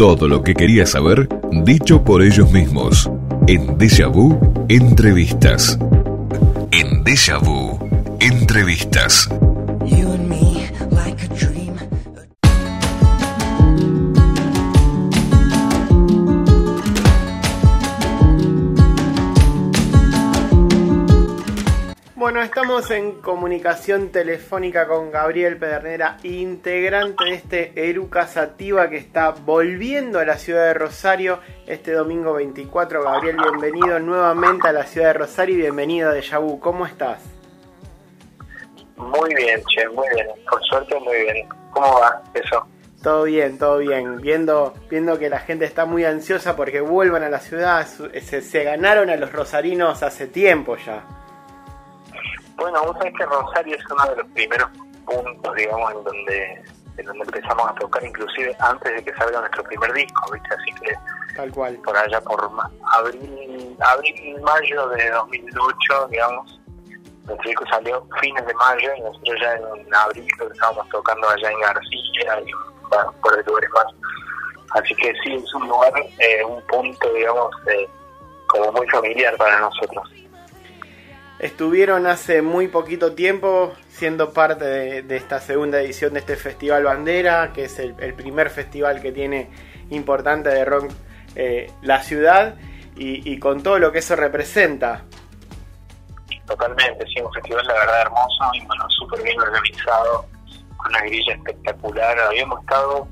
Todo lo que querías saber, dicho por ellos mismos. En Deja Vu, entrevistas. En Deja Vu, entrevistas. Estamos en comunicación telefónica con Gabriel Pedernera, integrante de este Eruca Sativa que está volviendo a la ciudad de Rosario este domingo 24. Gabriel, bienvenido nuevamente a la ciudad de Rosario y bienvenido a Deja Vu. ¿Cómo estás? Muy bien, che, muy bien. Por suerte, muy bien. ¿Cómo va eso? Todo bien, todo bien. Viendo, viendo que la gente está muy ansiosa porque vuelvan a la ciudad, se ganaron a los rosarinos hace tiempo ya. Bueno, vos sabés que Rosario es uno de los primeros puntos, digamos, en donde, en donde empezamos a tocar, inclusive antes de que salga nuestro primer disco, ¿viste? Así que Tal cual. por allá por abril, abril, mayo de 2008, digamos, nuestro disco salió fines de mayo y nosotros ya en abril estábamos tocando allá en García y bueno, por el lugares más. Así que sí, es un lugar, eh, un punto, digamos, eh, como muy familiar para nosotros. Estuvieron hace muy poquito tiempo siendo parte de, esta segunda edición de este Festival Bandera, que es el, primer festival que tiene importante de rock eh, la ciudad y, con todo lo que eso representa. Totalmente, sí, un festival la verdad hermoso y bueno, súper bien organizado, con una grilla espectacular. Habíamos estado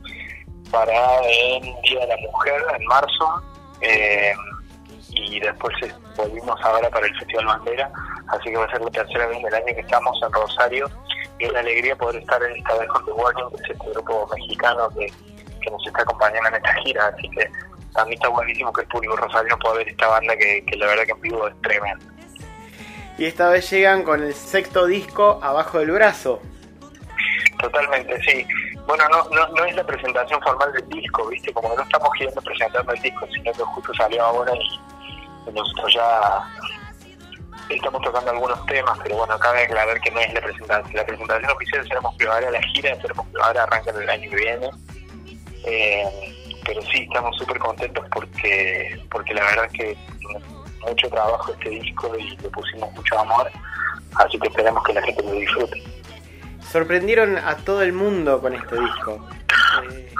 para el Día de la Mujer en marzo eh, y después volvimos ahora para el Festival Bandera, así que va a ser la tercera vez del año que estamos en Rosario y es una alegría poder estar esta vez con The Warning, que es este grupo mexicano que, que nos está acompañando en esta gira, así que también está buenísimo que el público rosarino pueda ver esta banda que, que la verdad que en vivo es tremenda. Y esta vez llegan con el sexto disco abajo del brazo. Totalmente, sí. Bueno, no, no, no es la presentación formal del disco, ¿viste? Como no estamos girando presentando el disco, sino que justo salió ahora y nosotros ya estamos tocando algunos temas, pero bueno, cabe aclarar que no es la presentación. La presentación oficial seremos primavera la gira, seremos primavera arranca el año que viene. Eh, pero sí, estamos súper contentos porque porque la verdad es que mucho trabajo este disco y le pusimos mucho amor, así que esperemos que la gente lo disfrute. Sorprendieron a todo el mundo con este disco. Eh,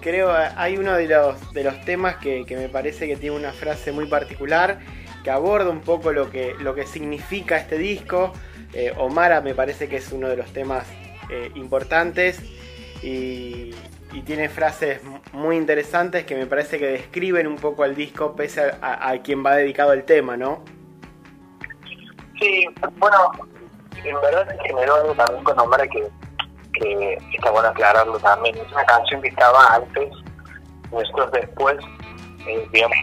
creo hay uno de los, de los temas que, que me parece que tiene una frase muy particular que aborda un poco lo que, lo que significa este disco. Eh, Omara me parece que es uno de los temas eh, importantes y, tiene frases muy interesantes que me parece que describen un poco al disco pese a, a- a quien va dedicado el tema, ¿no? Sí, bueno, en verdad se generó algo también con Omar que, que está bueno aclararlo también. Es una canción que estaba antes, nosotros después, eh, digamos,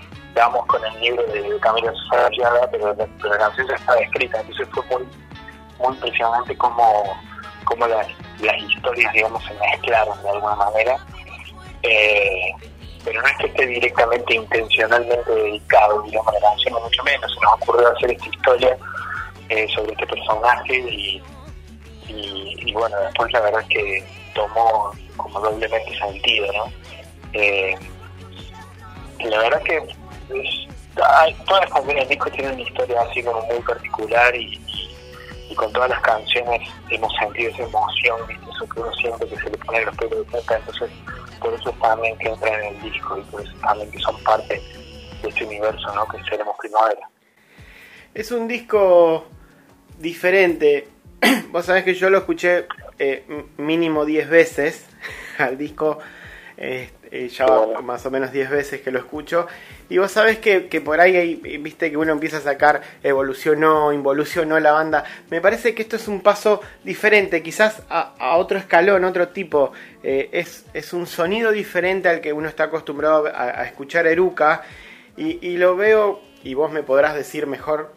con el libro de Camilo Sarriaga, pero, pero la canción ya estaba escrita, entonces fue muy, muy impresionante como, como las, las historias, digamos, se mezclaron de alguna manera. Eh, pero no es que esté directamente intencionalmente dedicado, digamos, a la canción, ni mucho menos. Se nos ocurrió hacer esta historia eh, sobre este personaje y, y, y bueno, después la verdad es que tomó como doblemente sentido, ¿no? Eh, la verdad que todas las canciones del disco tienen una historia así como muy particular y, con todas las canciones hemos sentido esa emoción, ¿viste? eso que uno siente que se le pone los pelos de punta, entonces por eso también que entran en el disco y por eso también que son parte de este universo, ¿no? Que seremos primavera. Es un disco diferente. Vos sabés que yo lo escuché eh, mínimo 10 veces al disco. Este, ya va más o menos 10 veces que lo escucho. Y vos sabés que, que por ahí, hay, viste que uno empieza a sacar evolucionó, involucionó la banda. Me parece que esto es un paso diferente, quizás a, a otro escalón, otro tipo. Eh, es, es, un sonido diferente al que uno está acostumbrado a, a escuchar Eruca. Y, y lo veo, y vos me podrás decir mejor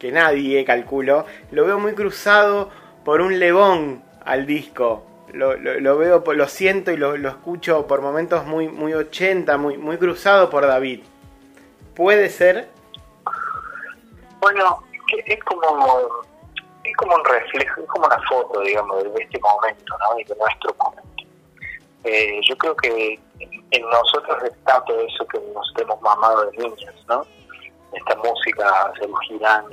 que nadie, calculo, lo veo muy cruzado por un levón al disco lo, lo, veo, lo siento y lo, lo, escucho por momentos muy, muy 80, muy, muy cruzado por David. ¿Puede ser? Bueno, es como, es como un reflejo, es como una foto, digamos, de este momento, ¿no? Y de nuestro momento. Eh, yo creo que en nosotros está todo eso que nos hemos mamado de niños, ¿no? Esta música, de Girán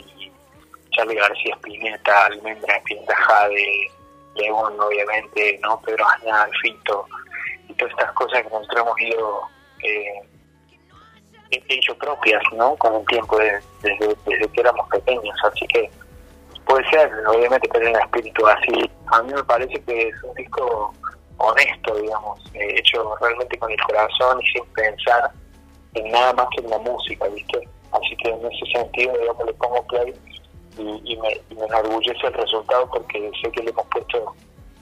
Charlie García Spinetta, Almendra Spinetta Jade, León, obviamente, ¿no? Pedro Añal, Fito, y todas estas cosas que nosotros hemos ido eh, hecho propias, ¿no? Con el tiempo, desde, desde que éramos pequeños, así que puede ser, obviamente, tener un espíritu así. A mí me parece que es un disco honesto, digamos, eh, hecho realmente con el corazón y sin pensar en nada más que en la música, ¿viste? Así que en ese sentido, digamos, le pongo play y, y, me, y, me, enorgullece el resultado porque sé que le hemos puesto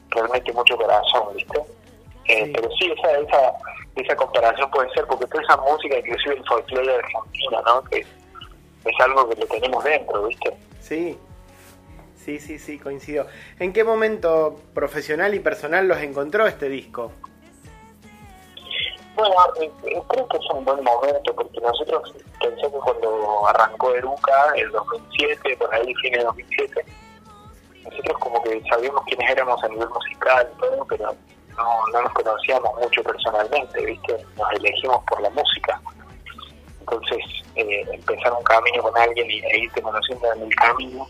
realmente mucho corazón, ¿viste? Eh, sí. Pero sí, esa, esa, esa comparación puede ser porque toda esa música, inclusive el folclore de Argentina, ¿no? Que es algo que lo tenemos dentro, ¿viste? Sí. Sí, sí, sí, coincido. ¿En qué momento profesional y personal los encontró este disco? Bueno, eh, creo que es un buen momento porque nosotros pensé que cuando arrancó Eruca, el 2007, por ahí, fin de 2007, nosotros como que sabíamos quiénes éramos a nivel musical y todo, pero no, no nos conocíamos mucho personalmente, ¿viste? Nos elegimos por la música. Entonces, eh, empezar un camino con alguien y e irte conociendo en el camino,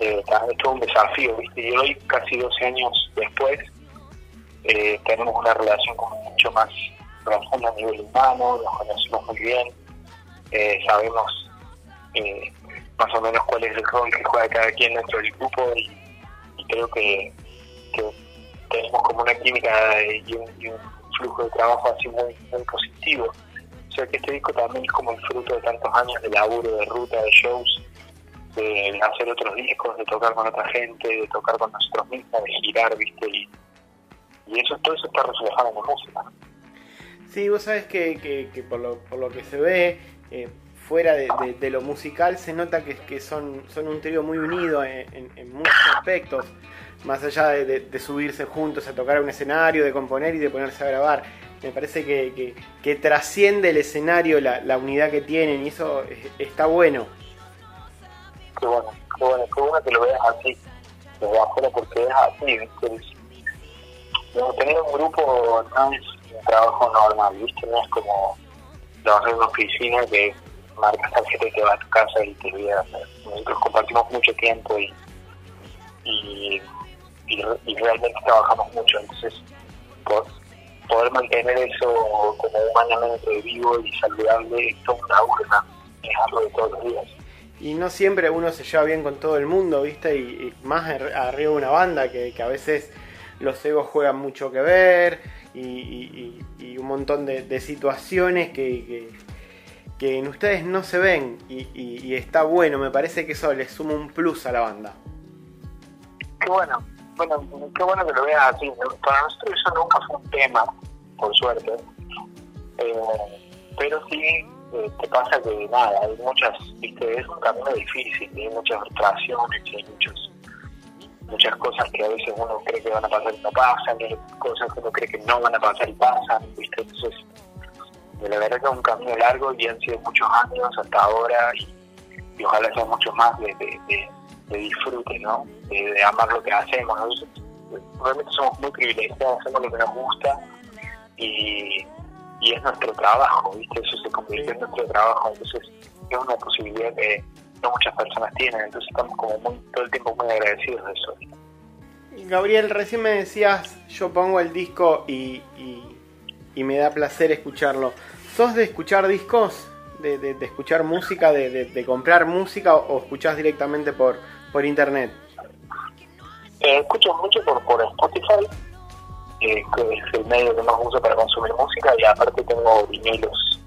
eh, es un desafío, ¿viste? Y hoy, casi 12 años después, eh, tenemos una relación como mucho más profunda a nivel humano, nos conocemos muy bien, eh, sabemos eh, más o menos cuál es el rol que juega cada quien dentro del grupo y, y creo que, que, tenemos como una química y un, y un, flujo de trabajo así muy, muy positivo. O sea que este disco también es como el fruto de tantos años de laburo, de ruta, de shows, de hacer otros discos, de tocar con otra gente, de tocar con nosotros mismos, de girar, viste, y, y eso todo eso está reflejado en la música. Sí, vos sabés que, que, por, lo, por, lo, que se ve, eh, fuera de, de, lo musical, se nota que, que son, son un trío muy unido en, en, muchos aspectos, más allá de, de, subirse juntos a tocar un escenario, de componer y de ponerse a grabar. Me parece que, que trasciende el escenario la, la, unidad que tienen y eso está bueno. Qué bueno, qué bueno, qué bueno que lo veas así, desde afuera, porque es así, ¿viste? Tener un grupo es un trabajo normal, ¿viste? No es como trabajar en una oficina que marcas tarjeta y te vas a tu casa y te olvidas. Nosotros compartimos mucho tiempo y, y, realmente trabajamos mucho, entonces poder mantener eso como humanamente vivo y saludable es todo una urna, es algo de todos los días. Y no siempre uno se lleva bien con todo el mundo, ¿viste? Y, más arriba de una banda que, que a veces los egos juegan mucho que ver y, y, un montón de, situaciones que, que, en ustedes no se ven y, está bueno, me parece que eso les suma un plus a la banda. Qué bueno, bueno, qué bueno que lo veas así. Para nosotros eso nunca fue un tema, por suerte. Eh, pero sí eh, te pasa que nada, hay muchas, viste, es un camino difícil, hay muchas frustraciones, hay muchos muchas cosas que a veces uno cree que van a pasar y no pasan, cosas que uno cree que no van a pasar y pasan, ¿viste? Entonces, la verdad que es un camino largo y han sido muchos años hasta ahora y, ojalá sea mucho más de, de, de, de disfrute, ¿no? De, de, amar lo que hacemos. Nosotros realmente somos muy privilegiados, hacemos lo que nos gusta y, y es nuestro trabajo, ¿viste? Eso se convirtió en nuestro trabajo, entonces es una posibilidad que no muchas personas tienen, entonces estamos como muy, todo el tiempo muy agradecidos de eso. Gabriel, recién me decías, yo pongo el disco y, y, y me da placer escucharlo. ¿Sos de escuchar discos? ¿De, de, de escuchar música? De, de, comprar música o, escuchás directamente por, por internet? Eh, escucho mucho por, por Spotify, eh, que es el medio que más uso para consumir música y aparte tengo vinilos.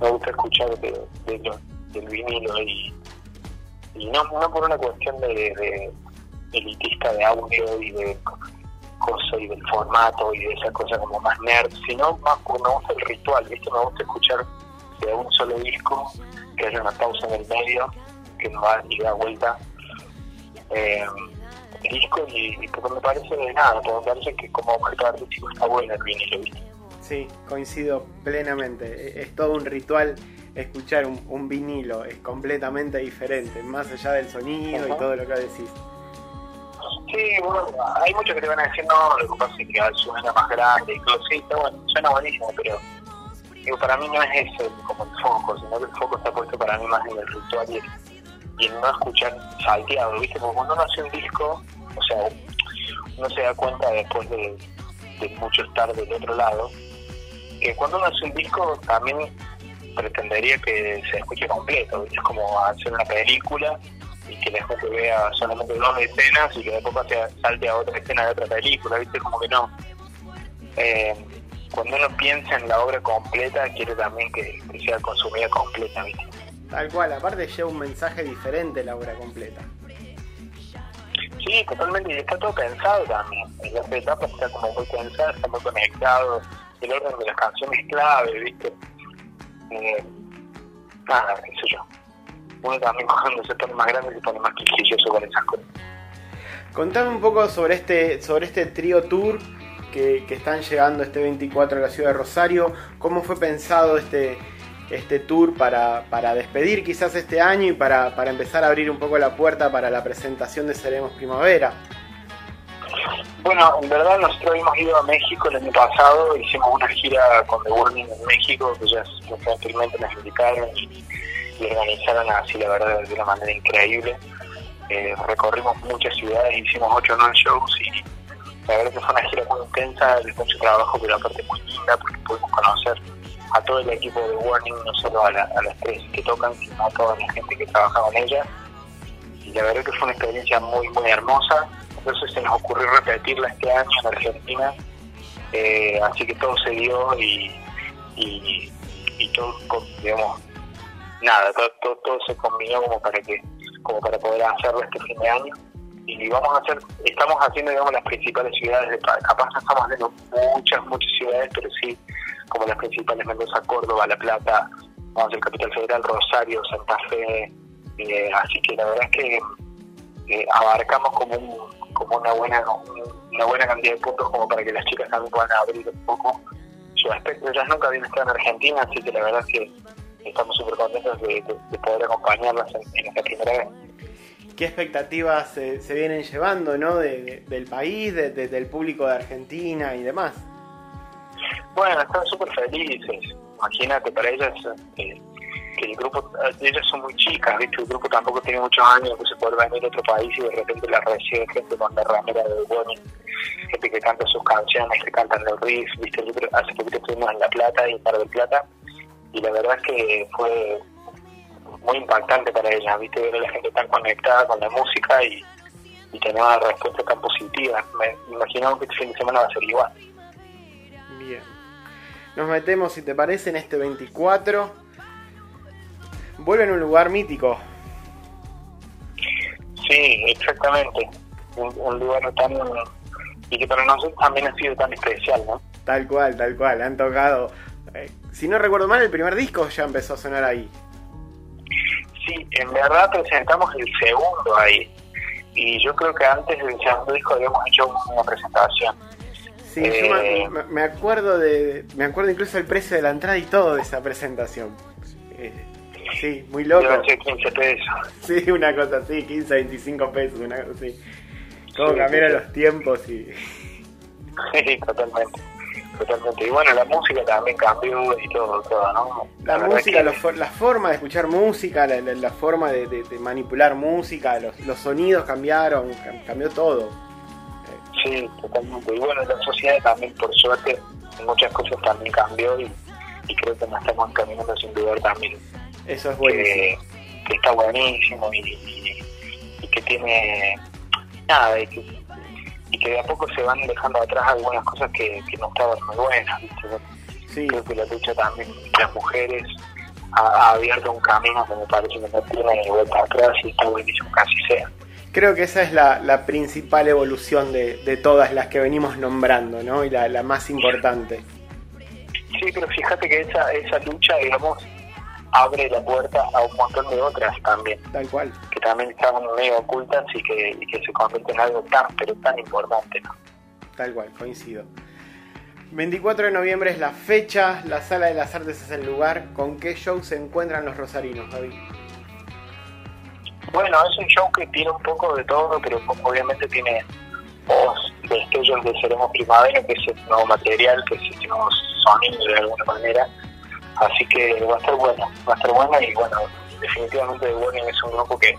Me gusta escuchar de, de lo- del vinilo y, y no, no por una cuestión de, de elitista de audio y de cosas y del formato y de esa cosa como más nerd, sino más porque me gusta el ritual, ¿viste? Me gusta escuchar de un solo disco, que haya una pausa en el medio, que no va y da vuelta eh, el disco y, y porque me parece de nada, porque me parece que como objeto artístico está bueno el vinilo, ¿viste? Sí, coincido plenamente. Es todo un ritual escuchar un, un vinilo, es completamente diferente, más allá del sonido y todo lo que decís. Sí, bueno, hay muchos que te van a decir, no, lo que pasa es que suena más grande, y todo, sí, está bueno, suena buenísimo, pero digo, para mí no es ese como el foco, sino que el foco está puesto para mí más en el ritual y, y en no escuchar salteado, ¿viste? Porque cuando uno hace un disco, o sea, uno se da cuenta después de, de mucho estar del otro lado, que cuando uno hace un disco también pretendería que se escuche completo. Es como hacer una película y que la gente vea solamente dos escenas y que después a- salte a otra escena de otra película, ¿viste? Como que no. Eh, cuando uno piensa en la obra completa, quiere también que, que sea consumida completa, ¿viste? Tal cual, aparte lleva un mensaje diferente la obra completa. Sí, totalmente, y está todo pensado también. En las etapas está como muy pensado, está muy conectado, el orden de las canciones es clave, ¿viste? Eh, nada, qué sé yo. Uno también cuando se pone más grande se pone más quisquilloso con esas cosas. Contame un poco sobre este, sobre este trío tour que, que están llegando este 24 a la ciudad de Rosario. ¿Cómo fue pensado este, este tour para, para despedir quizás este año y para, para empezar a abrir un poco la puerta para la presentación de Seremos Primavera? Bueno, en verdad nosotros hemos ido a México el año pasado, hicimos una gira con The Warning en México, que ya gentilmente nos invitaron y, y organizaron así, la verdad, de una manera increíble. Eh, recorrimos muchas ciudades, hicimos 8 o 9 shows y la verdad que fue una gira muy intensa, de mucho trabajo, pero aparte muy linda, porque pudimos conocer a todo el equipo de Warning, no solo a, la- a las tres que tocan, sino a toda la gente que trabaja con ella. Y la verdad que fue una experiencia muy, muy hermosa. Entonces se nos ocurrió repetirla este año en Argentina. Eh, así que todo se dio y, y, y todo, digamos, nada, todo, todo, se combinó como para que como para poder hacerlo este fin de año. Y vamos a hacer, estamos haciendo, digamos, las principales ciudades de. Capaz no estamos haciendo muchas, muchas ciudades, pero sí como las principales, Mendoza, Córdoba, La Plata, vamos a hacer Capital Federal, Rosario, Santa Fe. eh, así que la verdad es que eh, abarcamos como un, como una buena una buena cantidad de puntos como para que las chicas también puedan abrir un poco su aspecto. Ellas nunca habían estado en Argentina, así que la verdad es que estamos súper contentos de, de- de poder acompañarlas en, en esta primera vez. ¿Qué expectativas se, se vienen llevando ¿no? de- de- del país, de- de- del público de Argentina y demás? Bueno, están súper felices. Imagínate, para ellas eh, que el grupo, eh, ellas son muy chicas, ¿viste? El grupo tampoco tiene muchos años, entonces poder venir a otro país y de repente la recibe gente con la ramera de Warning, gente que canta sus canciones, que cantan los riffs, ¿viste? Hace poquito estuvimos en La Plata y en Mar del Plata, y la verdad es que fue muy impactante para ellas, ¿viste? Ver a la gente tan conectada con la música y, y tener una respuesta tan positiva. Me imaginamos que este fin de semana va a ser igual. Bien. Nos metemos, si te parece, en este 24. Vuelve en un lugar mítico. Sí, exactamente. Un, un lugar tan... Y que para nosotros también ha sido tan especial, ¿no? Tal cual, tal cual. Han tocado. eh, si no recuerdo mal, el primer disco ya empezó a sonar ahí. Sí, en verdad presentamos el segundo ahí. Y yo creo que antes del segundo disco habíamos hecho una presentación. Sí, yo me, Eh. me- me acuerdo de. Me acuerdo incluso el precio de la entrada y todo de esa presentación. Eh, sí, muy loco. Deben ser 15 pesos. Sí, una cosa así, 15, 25 pesos, una cosa así. Cómo Sí, cambiaron sí. los tiempos y. Sí, totalmente. Totalmente. Y bueno, la música también cambió y todo, todo ¿no? La, música, que- for- la forma de escuchar música, la, la- la forma de, de- de manipular música, los, los sonidos cambiaron, cam- cambió todo. Sí, totalmente. Y bueno, la sociedad también, por suerte, muchas cosas también cambió y, y creo que nos estamos caminando sin dudar también Eso es que, buenísimo. que está buenísimo y, y- y que tiene nada y que, y que de a poco se van dejando atrás algunas cosas que, que no estaban muy buenas. Sí. Creo que la lucha también de las mujeres ha, ha abierto un camino que me parece que no tiene vuelta atrás y está buenísimo que así sea. Creo que esa es la, la principal evolución de, de todas las que venimos nombrando, ¿no? Y la, la más importante. Sí, pero fíjate que esa, esa lucha, digamos, abre la puerta a un montón de otras también, Tal cual. que también estaban medio ocultas y que, y que se convierten en algo tan, pero tan importante, ¿no? Tal cual, coincido. 24 de noviembre es la fecha, la Sala de las Artes es el lugar. ¿Con qué show se encuentran los rosarinos, Javi? Bueno, es un show que tiene un poco de todo, pero obviamente tiene voz, destellos de Seremos Primavera, que es el nuevo material, que es el nuevo sonido de alguna manera. Así que va a estar bueno, va a estar bueno y bueno, definitivamente The Warning es un grupo que,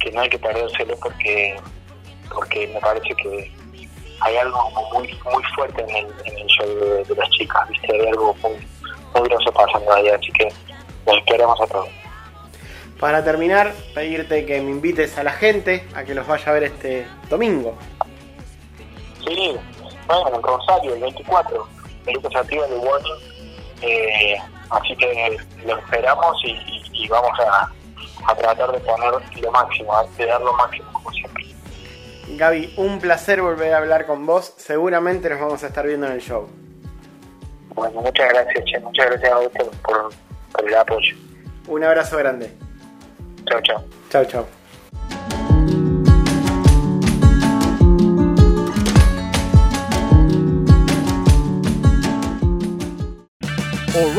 que no hay que perdérselo porque porque me parece que hay algo muy muy fuerte en el, en el show de, de las chicas, ¿viste? hay algo muy, muy groso pasando ahí, así que los esperamos a todos. Para terminar, pedirte que me invites a la gente a que los vaya a ver este domingo. Sí, bueno, en Rosario, el 24, Pelucas Activas de Warning. Eh, así que lo esperamos y, y- y vamos a, a tratar de poner lo máximo, de dar lo máximo como siempre. Gaby, un placer volver a hablar con vos. Seguramente nos vamos a estar viendo en el show. Bueno, muchas gracias, Che, muchas gracias a ustedes por, por el apoyo. Un abrazo grande. Chao, chao. Chau, chau.